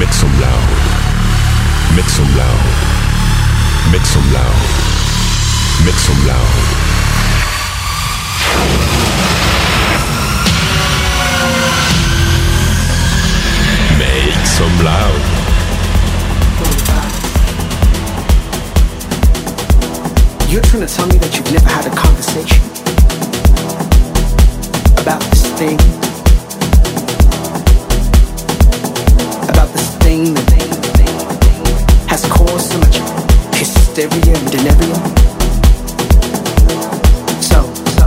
Make some loud. Make some loud. Make some loud. Make some loud. Make some loud. You're trying to tell me that you've never had a conversation about this thing, thing that has caused so much hysteria and delirium. So, so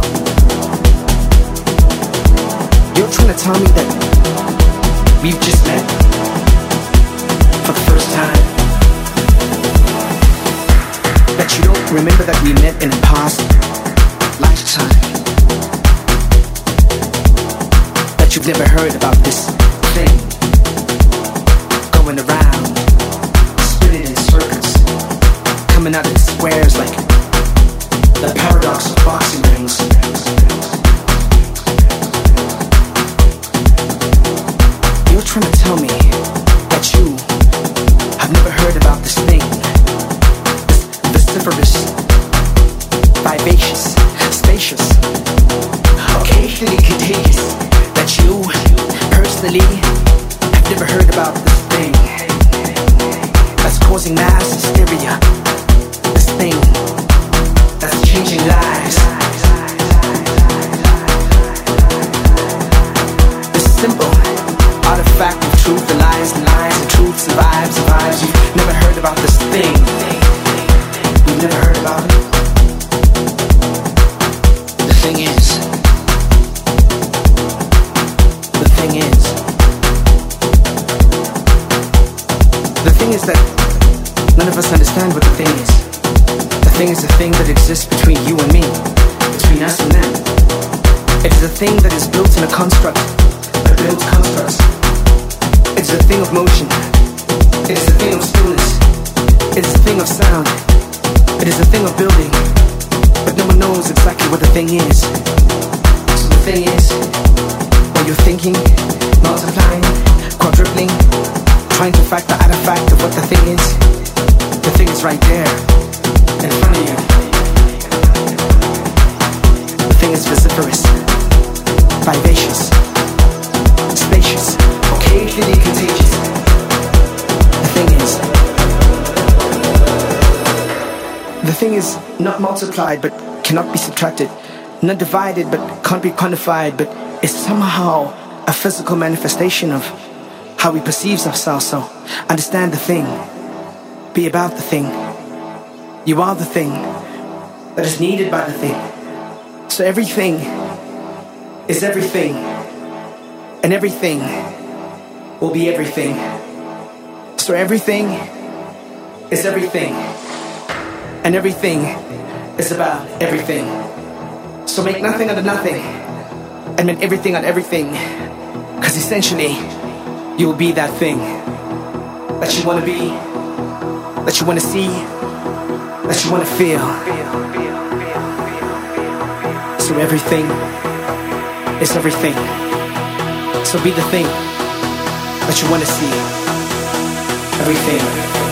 you're trying to tell me that we've just met for the first time. That you don't remember that we met in a past lifetime. That you've never heard about this coming out in squares like the paradox of boxing rings. Not divided but can't be quantified, but it's somehow a physical manifestation of how we perceive ourselves. So understand the thing, be about the thing. You are the thing that is needed by the thing. So everything is everything, and everything will be everything. So everything is everything and everything is about everything. So make nothing out of nothing, and make everything out of everything, because essentially, you will be that thing that you want to be, that you want to see, that you want to feel. So everything is everything. So be the thing that you want to see. Everything.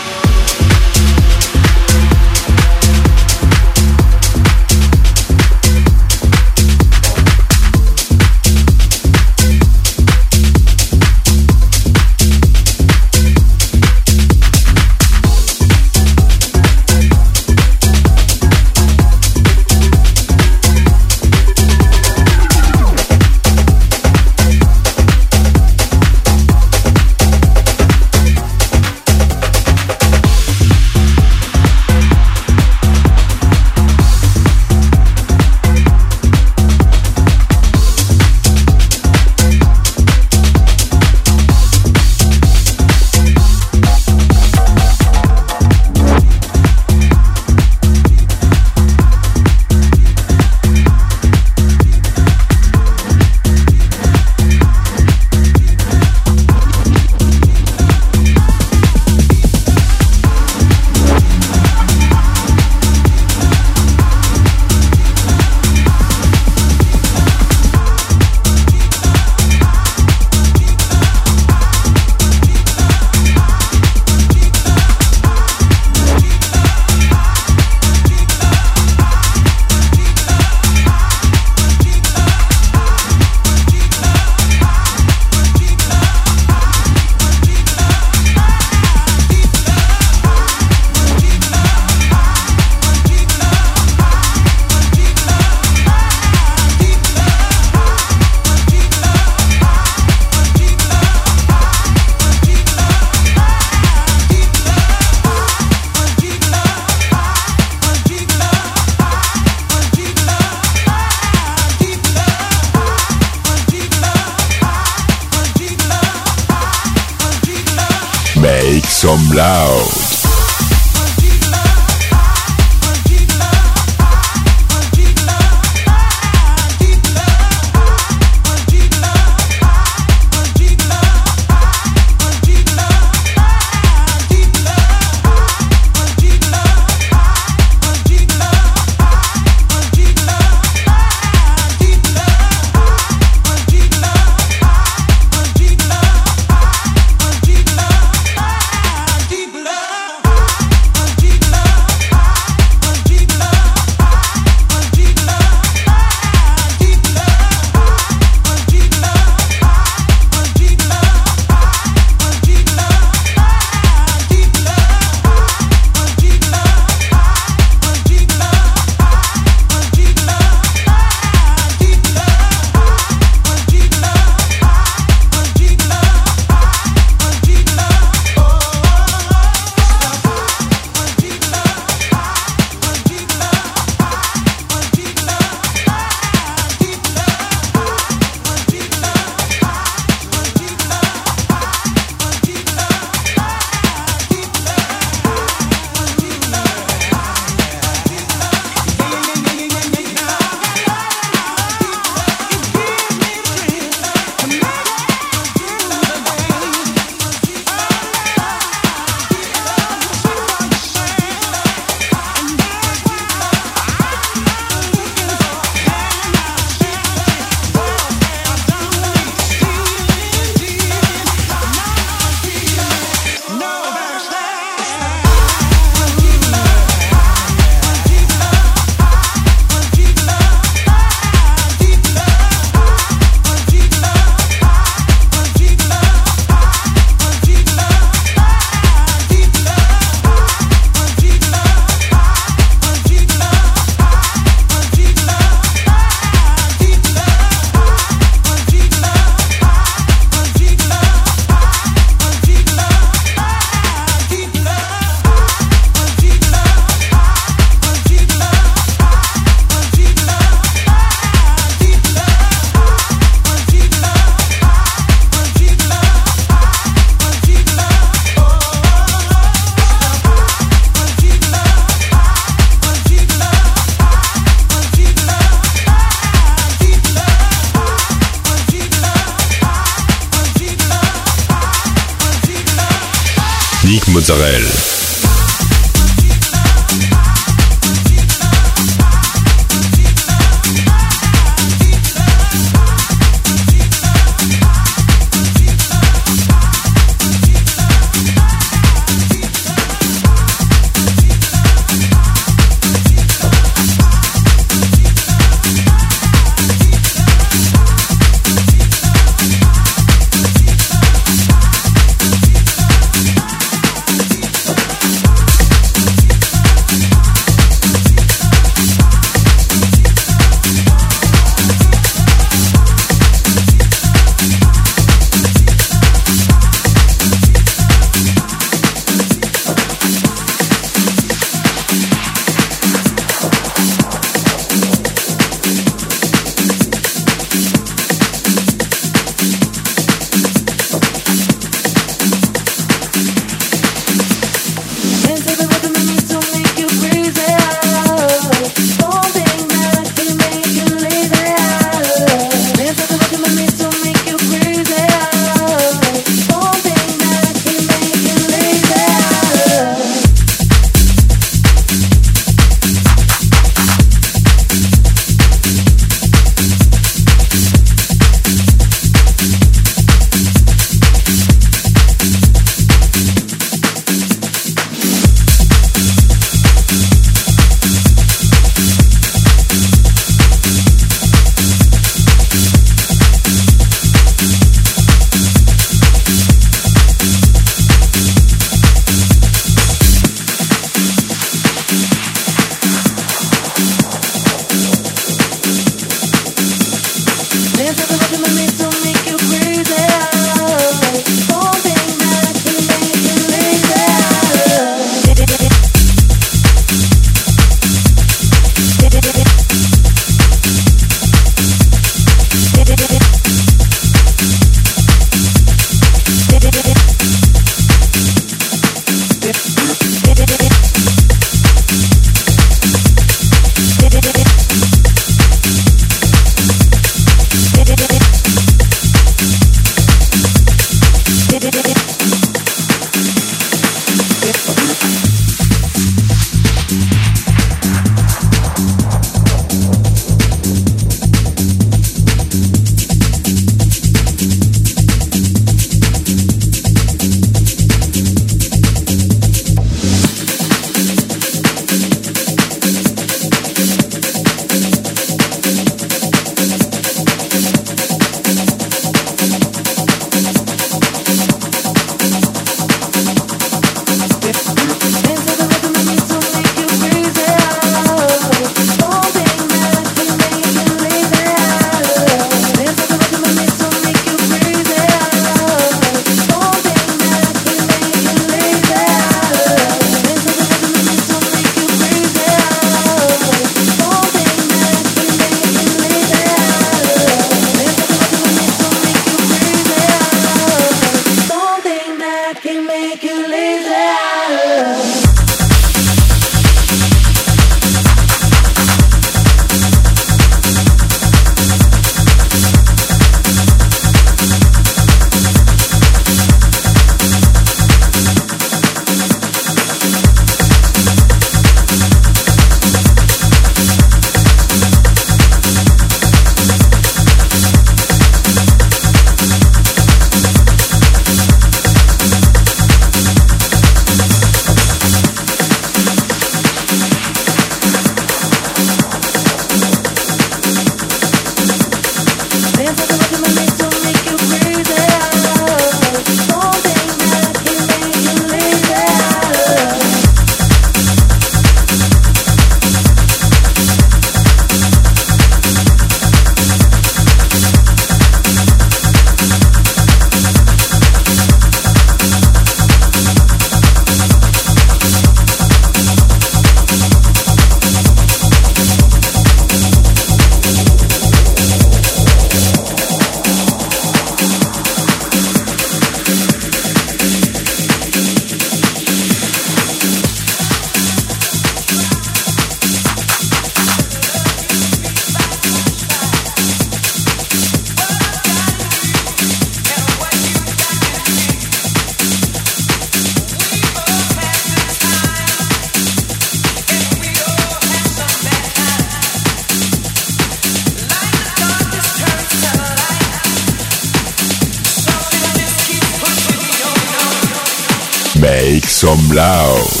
Loud.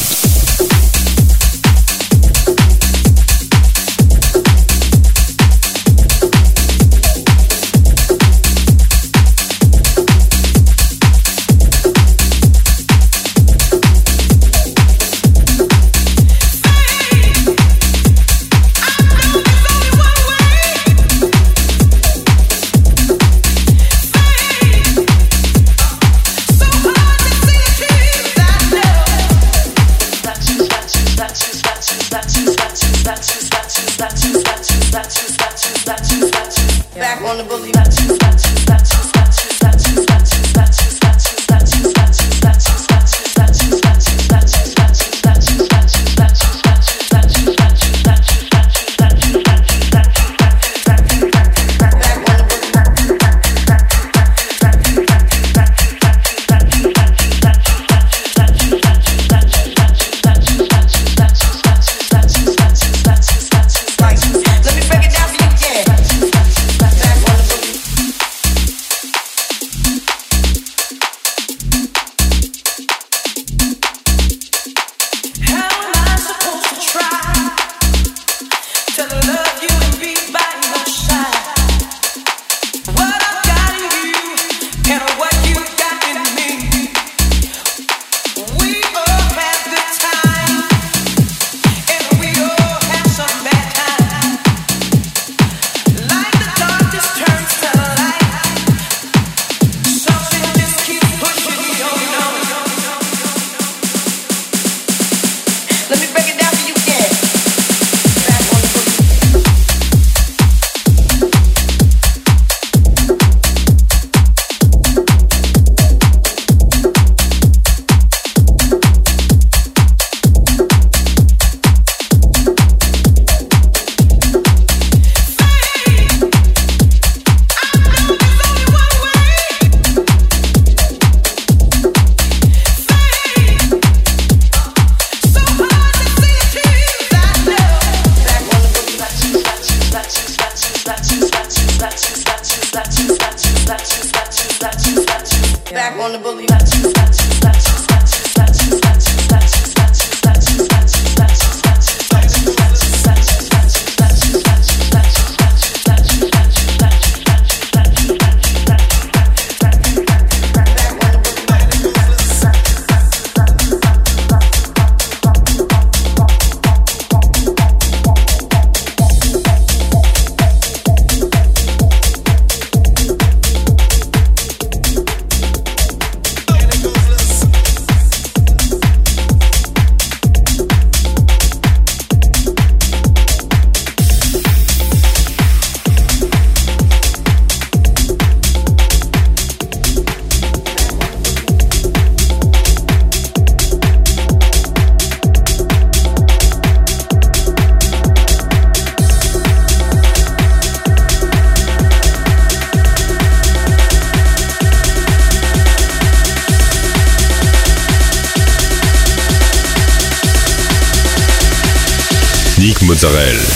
Mozzarella.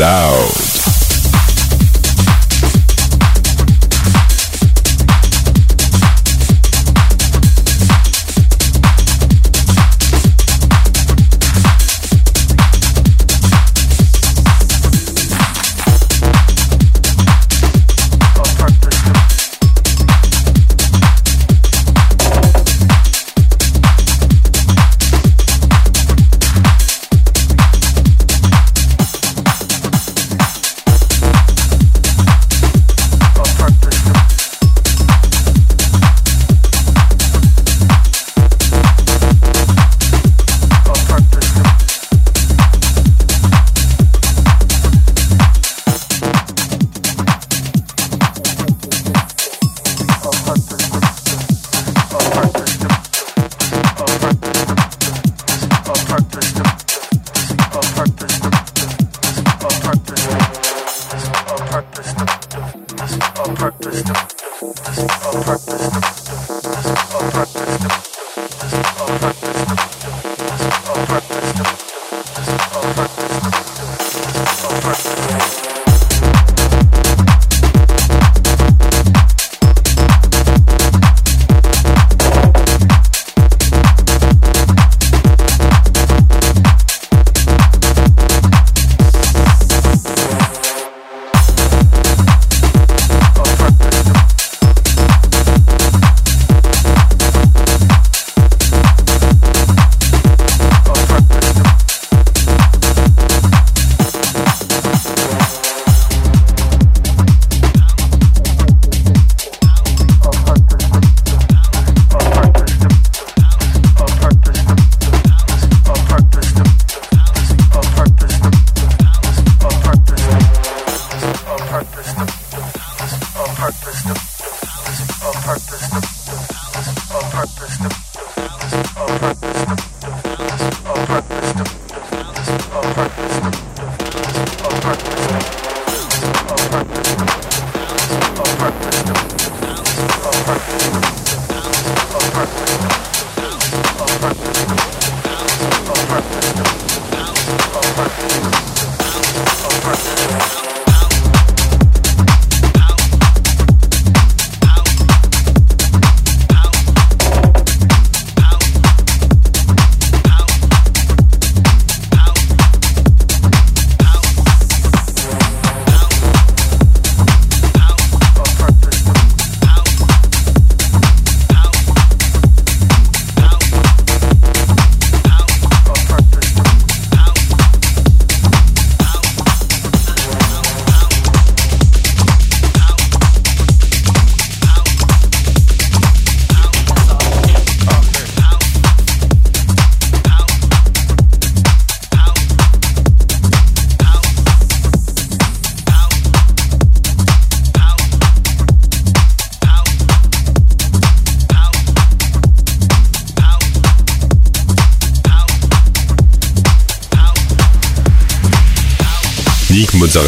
Loud.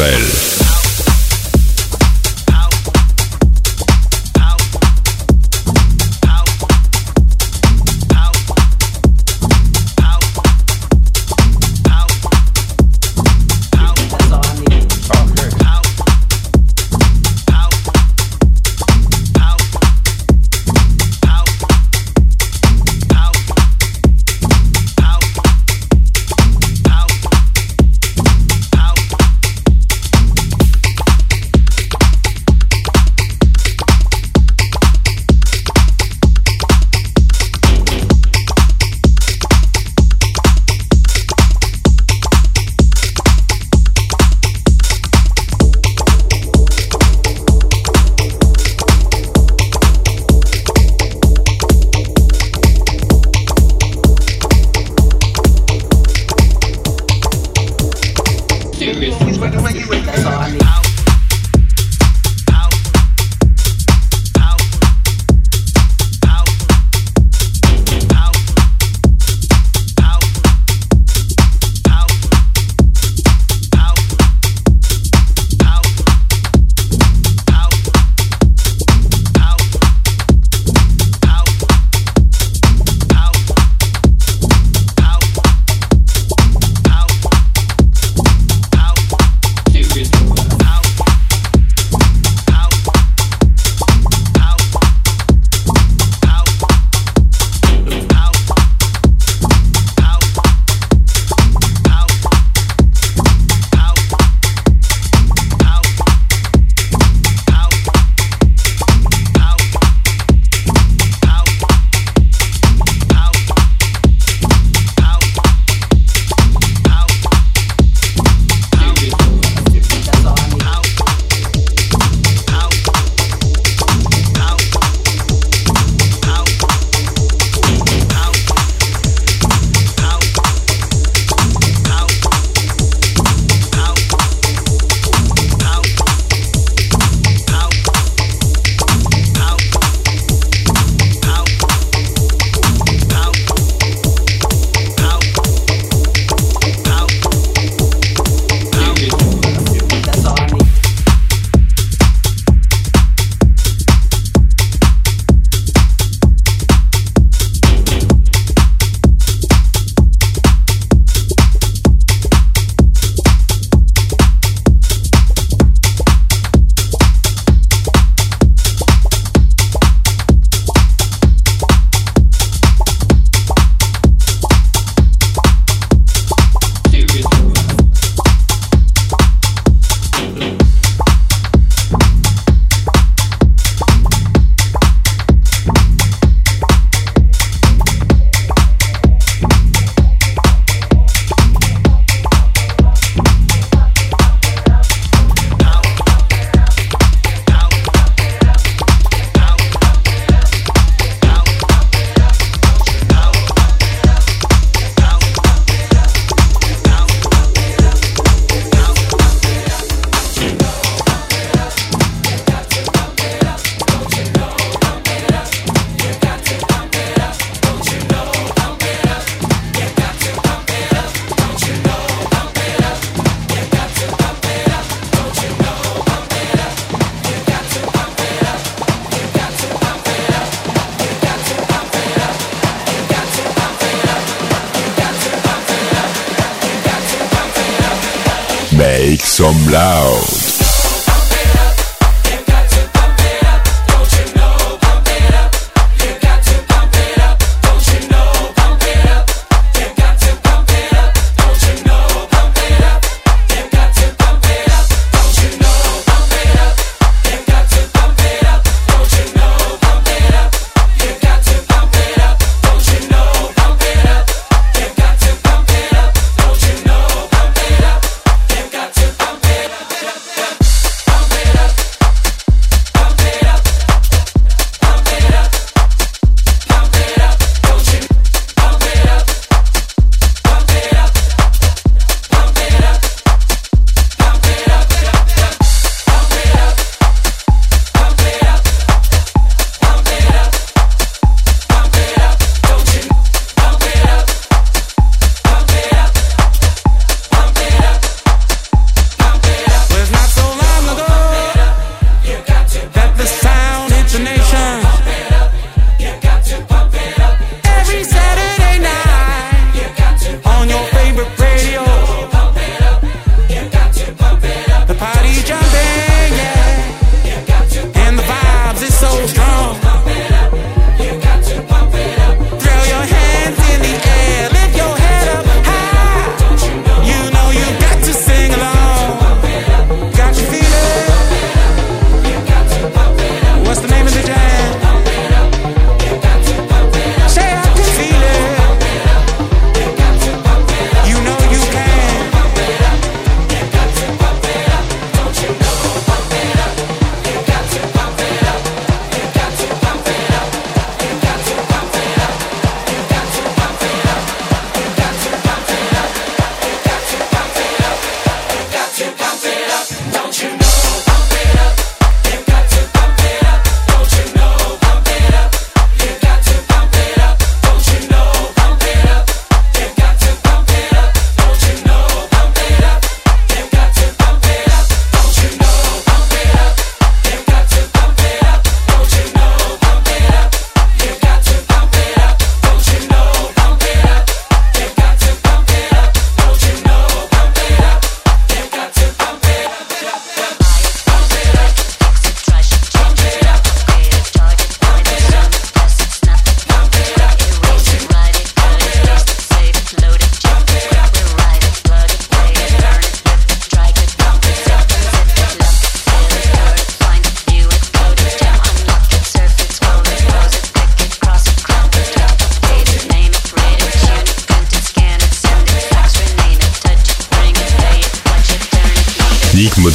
Mozzarella.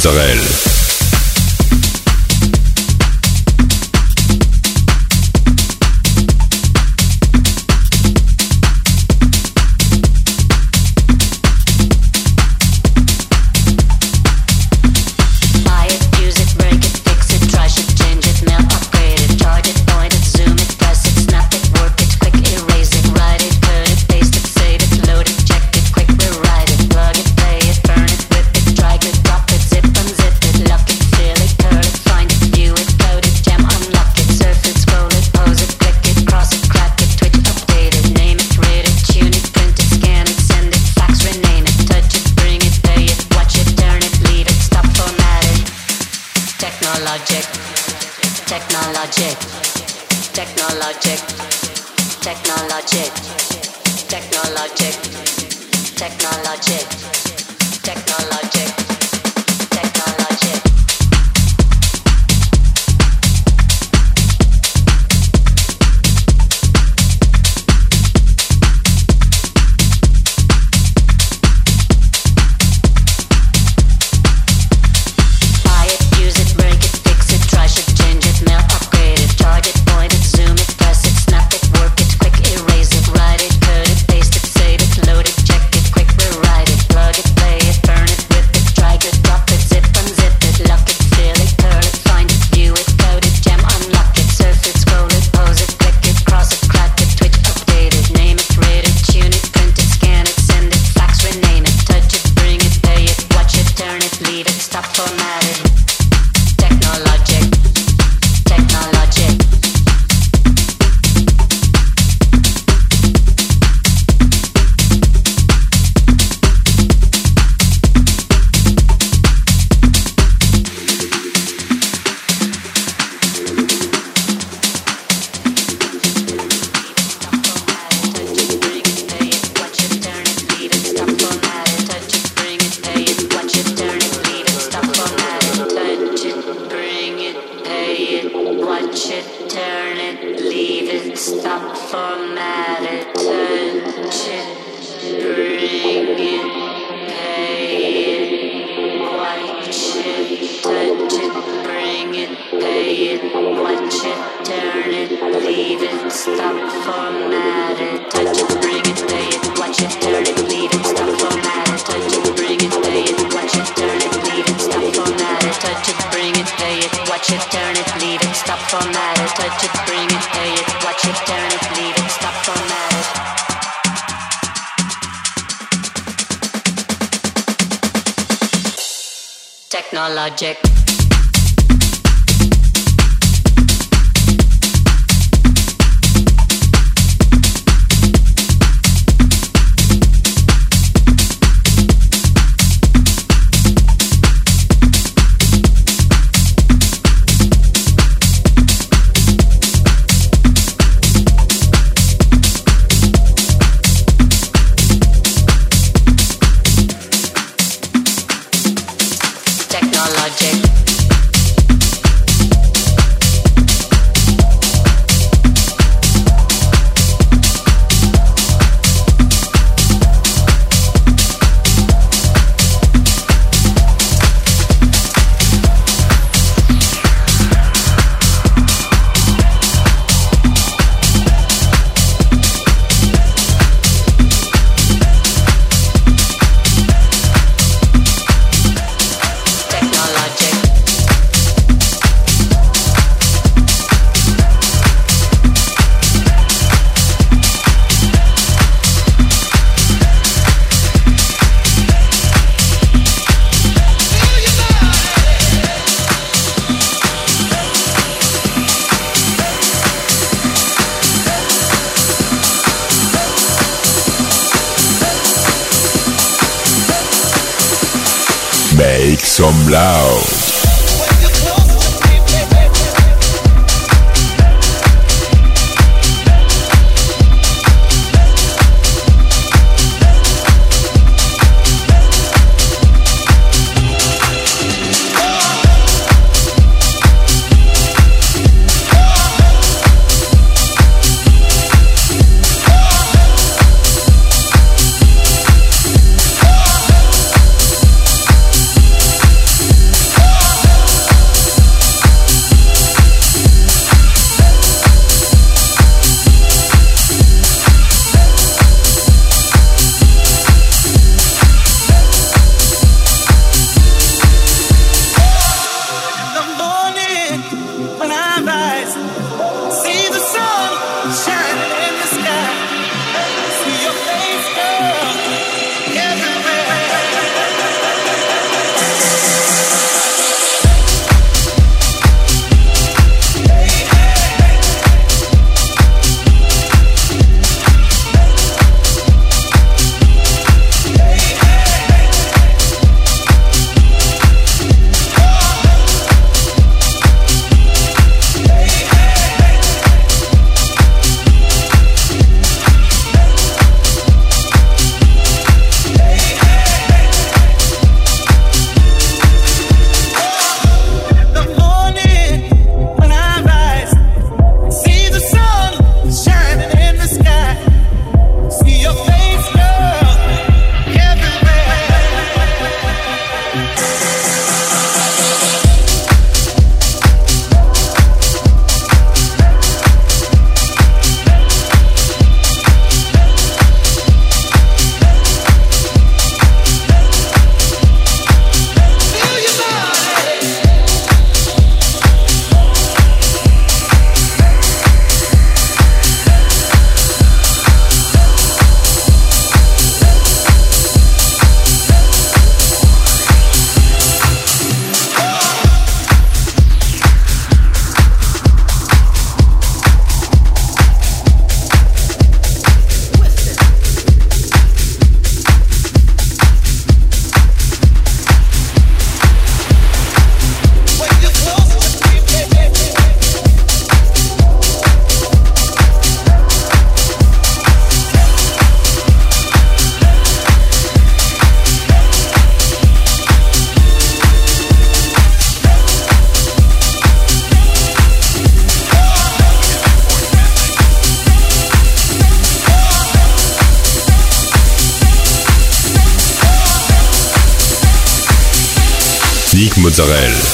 Mozzarella. Technologic. Mozzarella.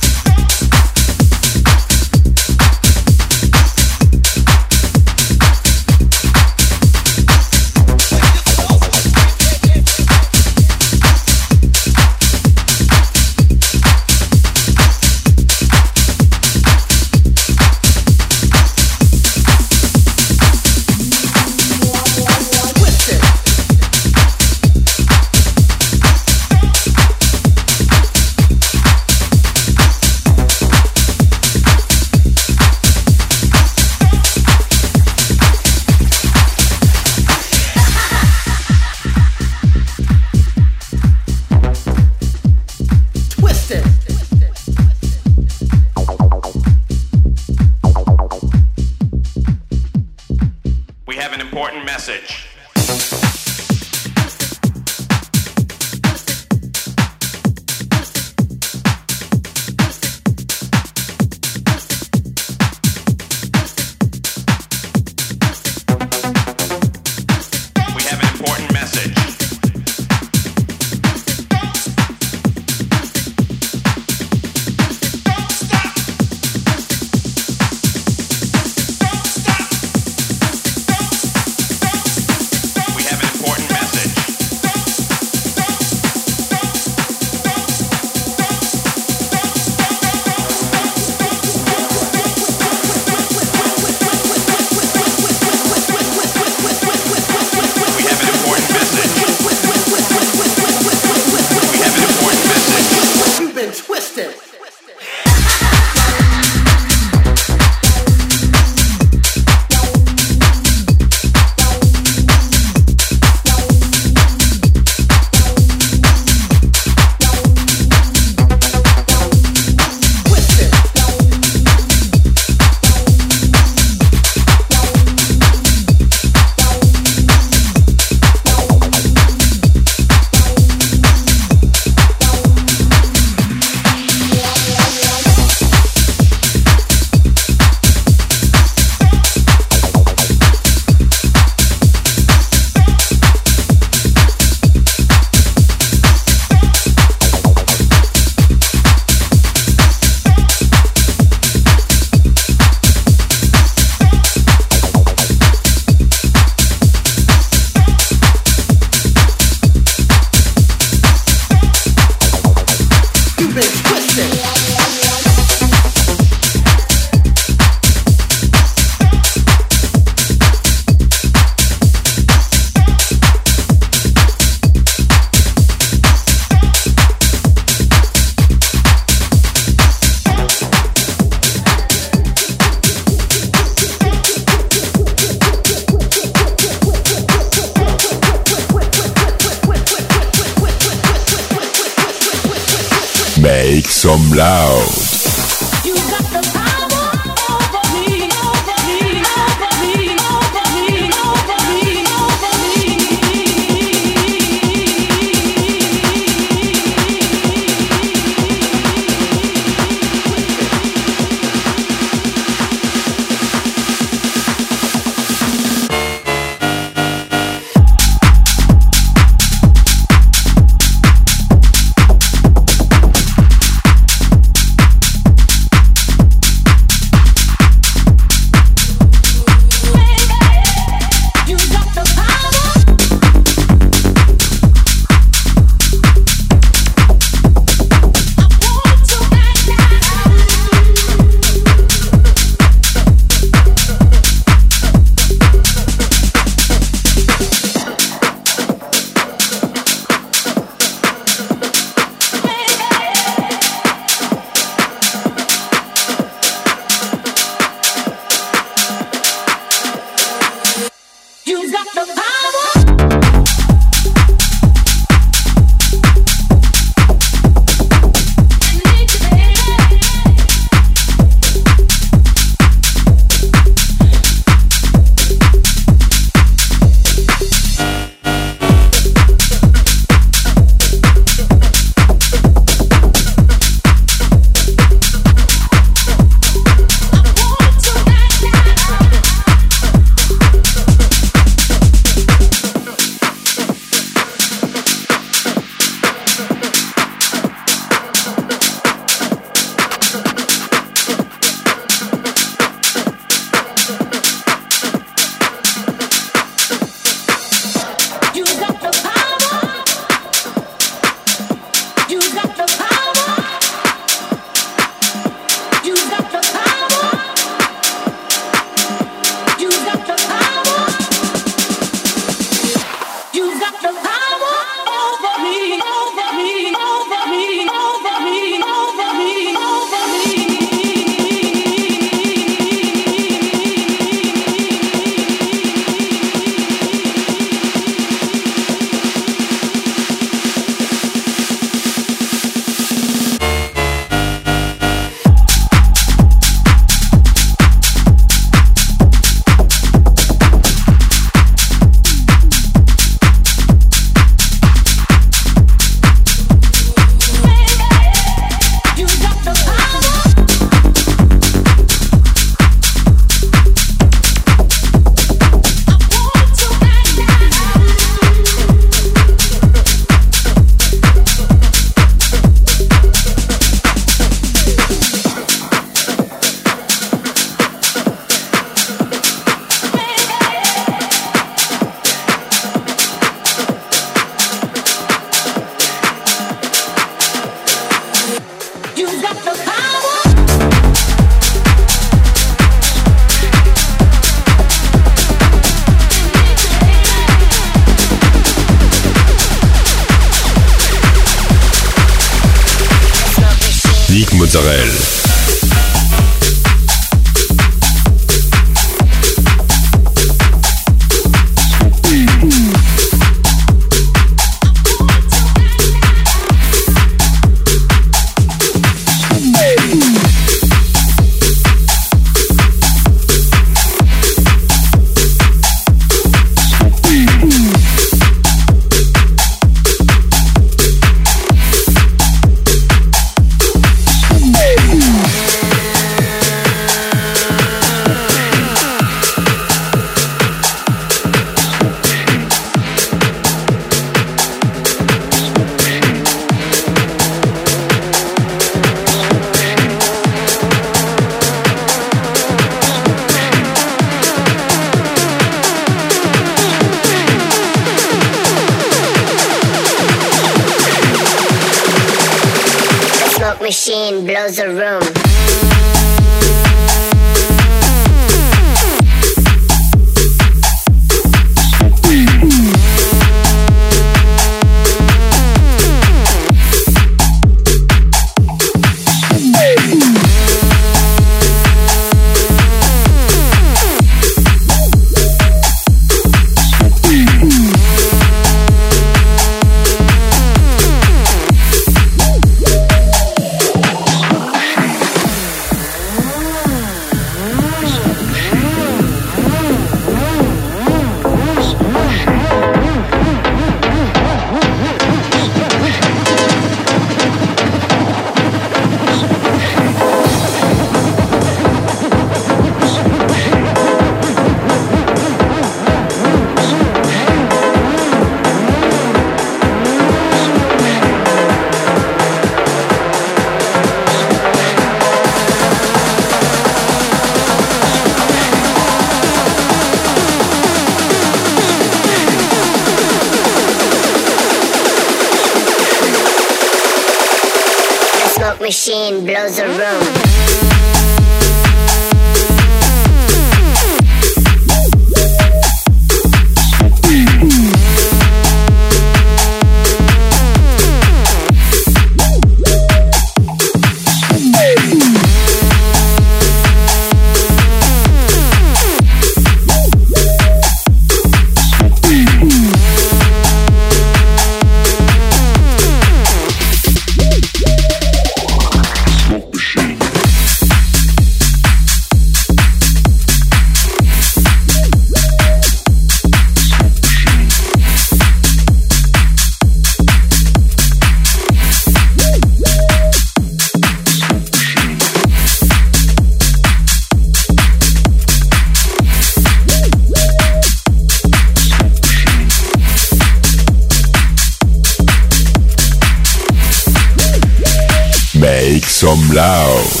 Some loud.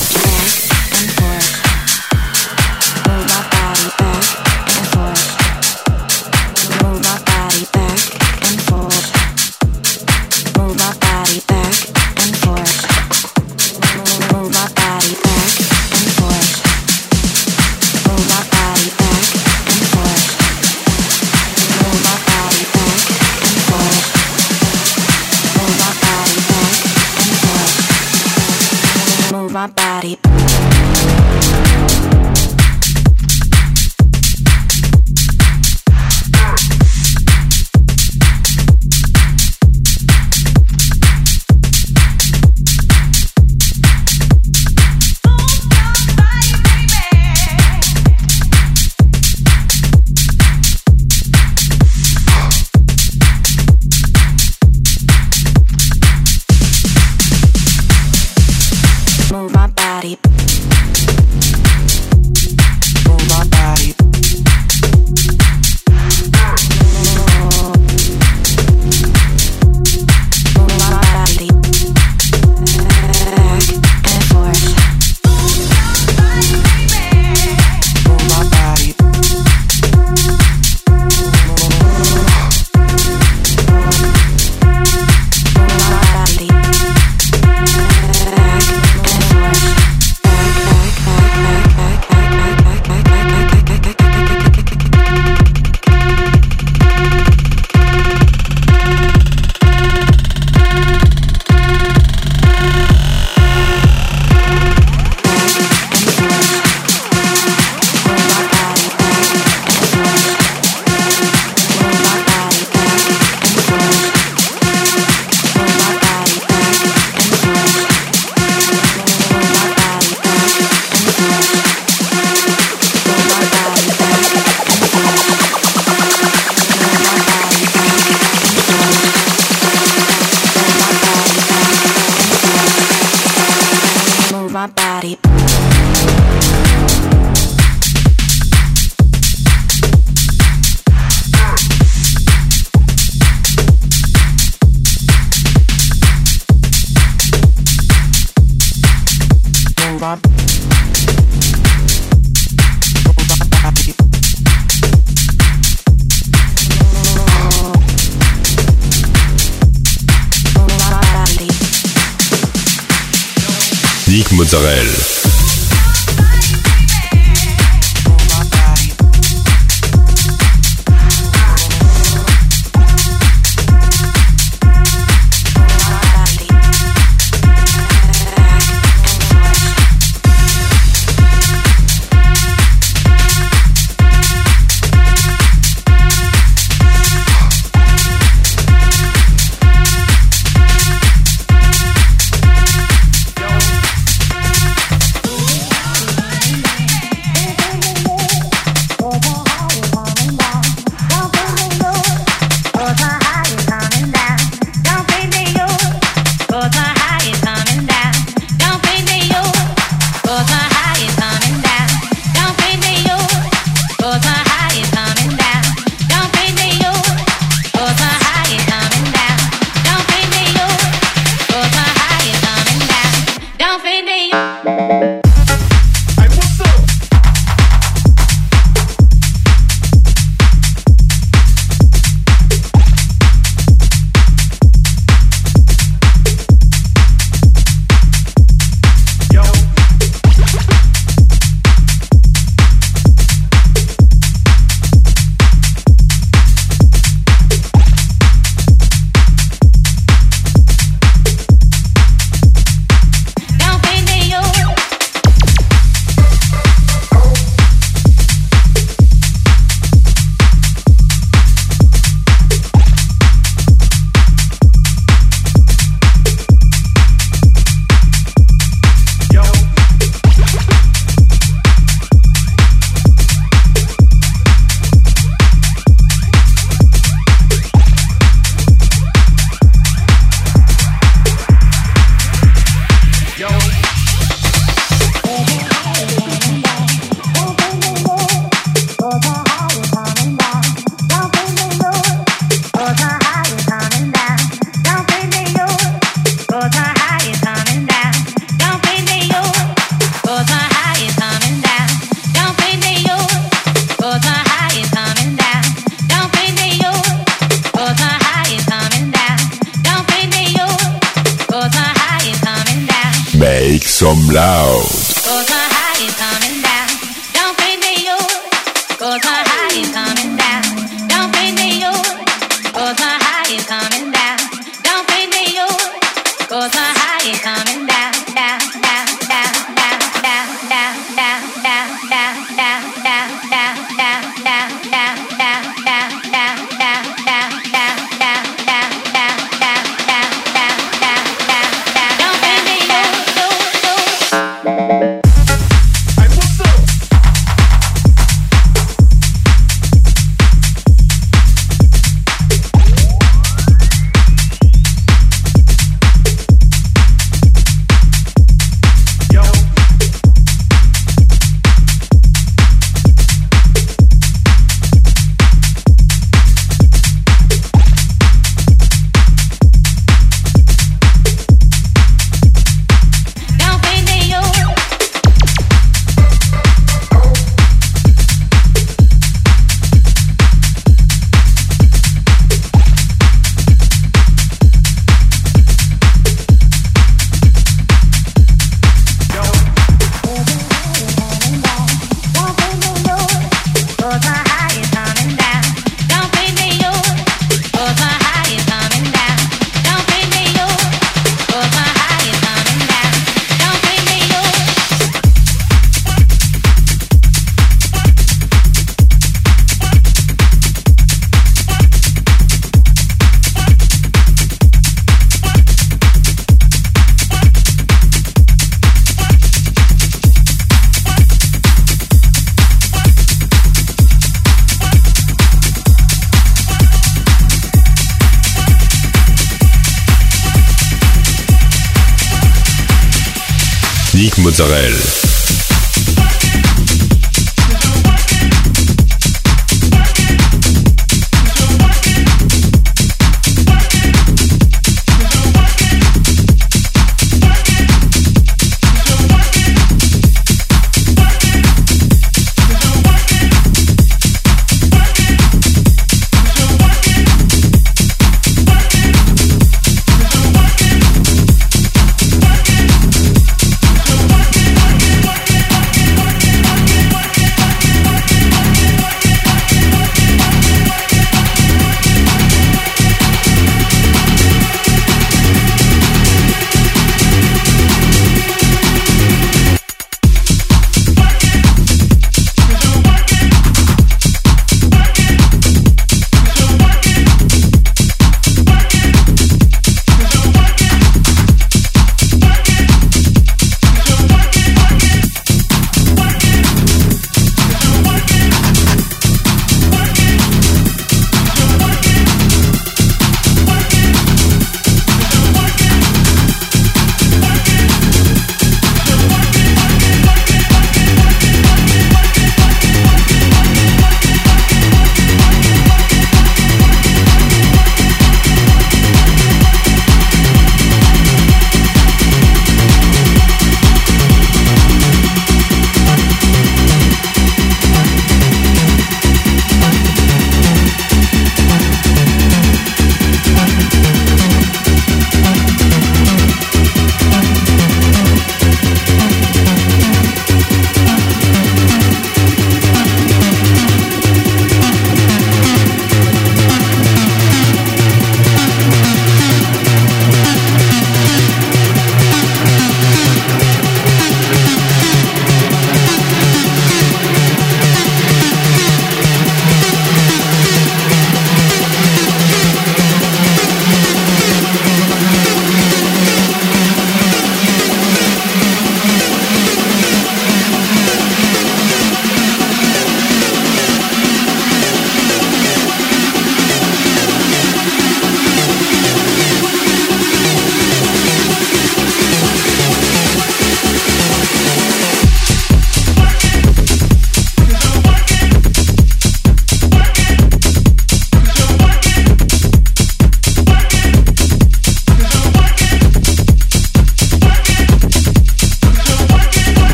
Mozzarella.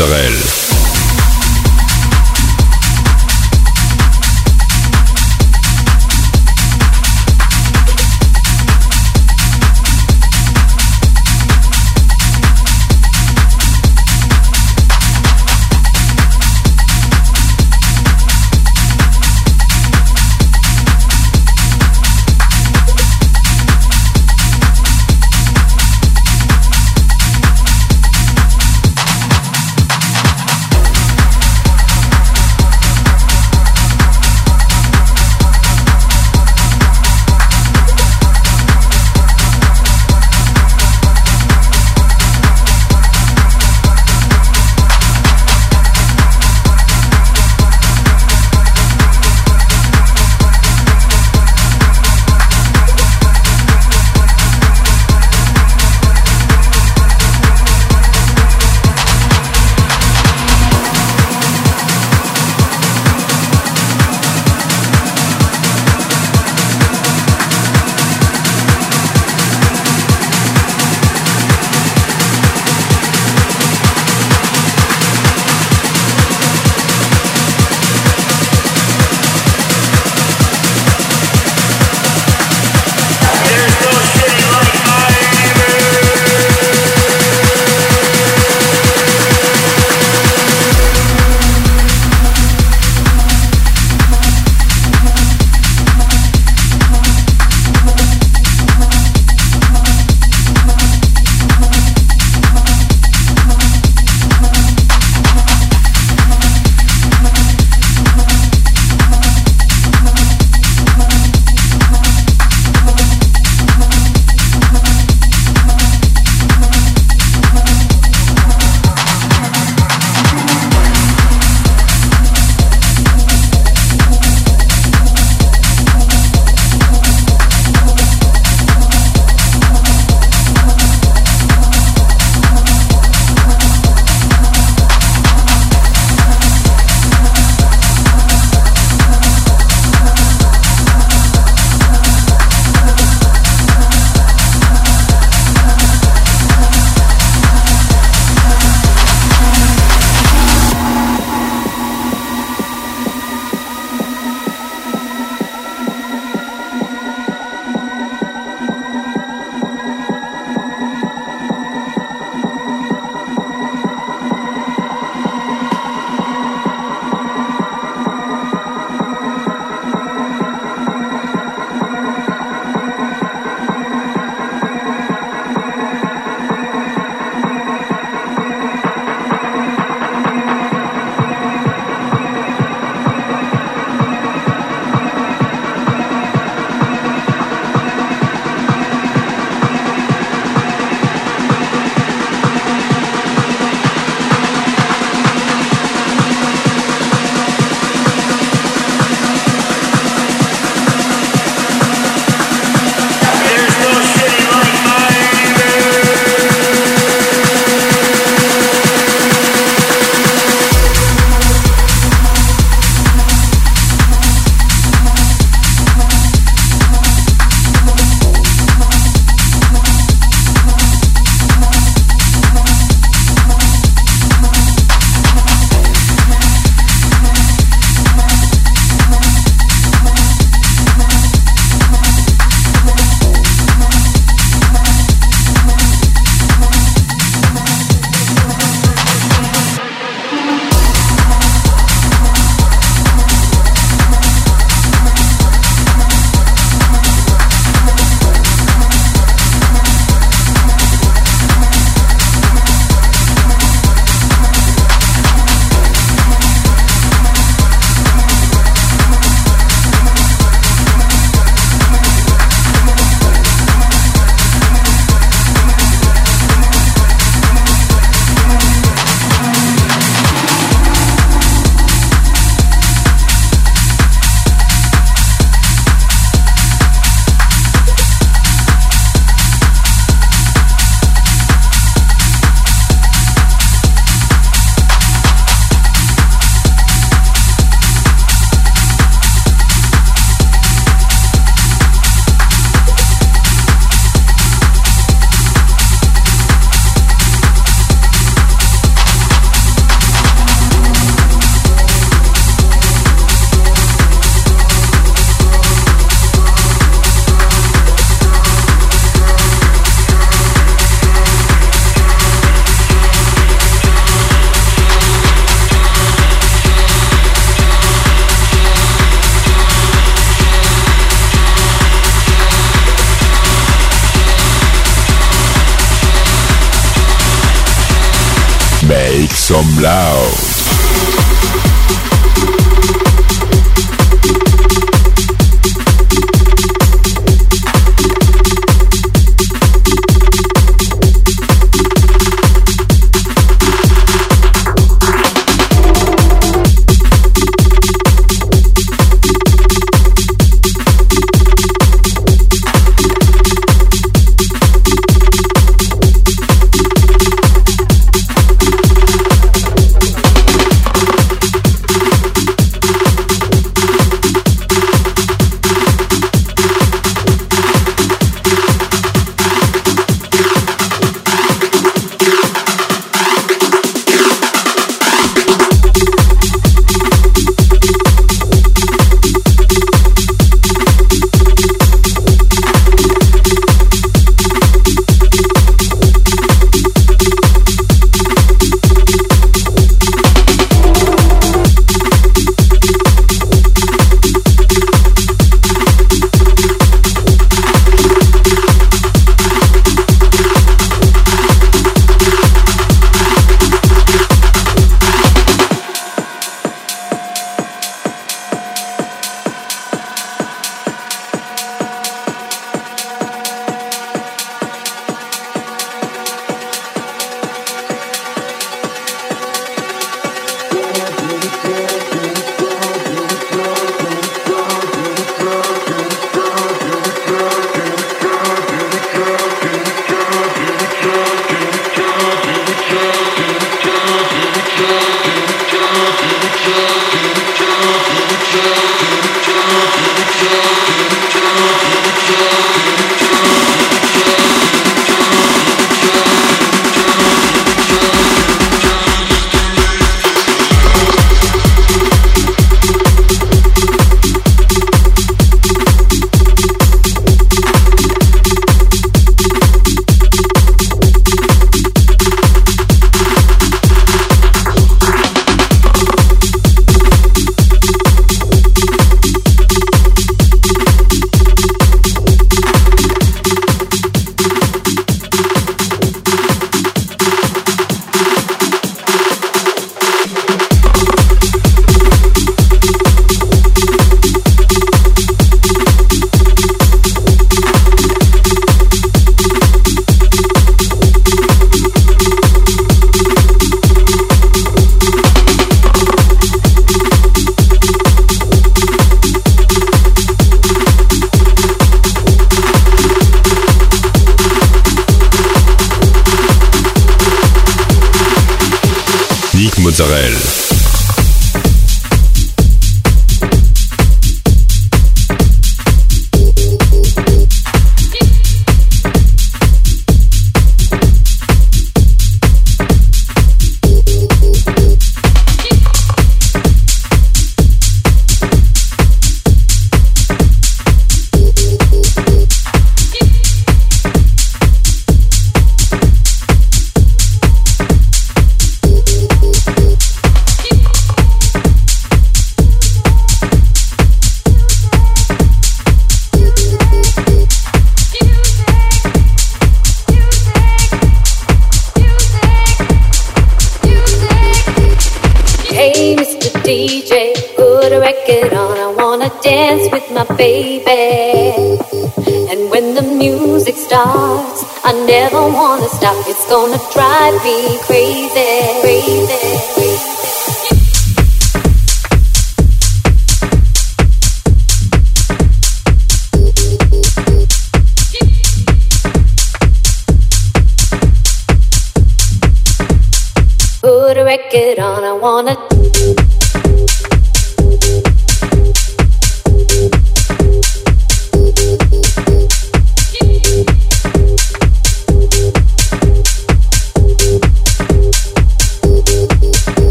Mozzarella.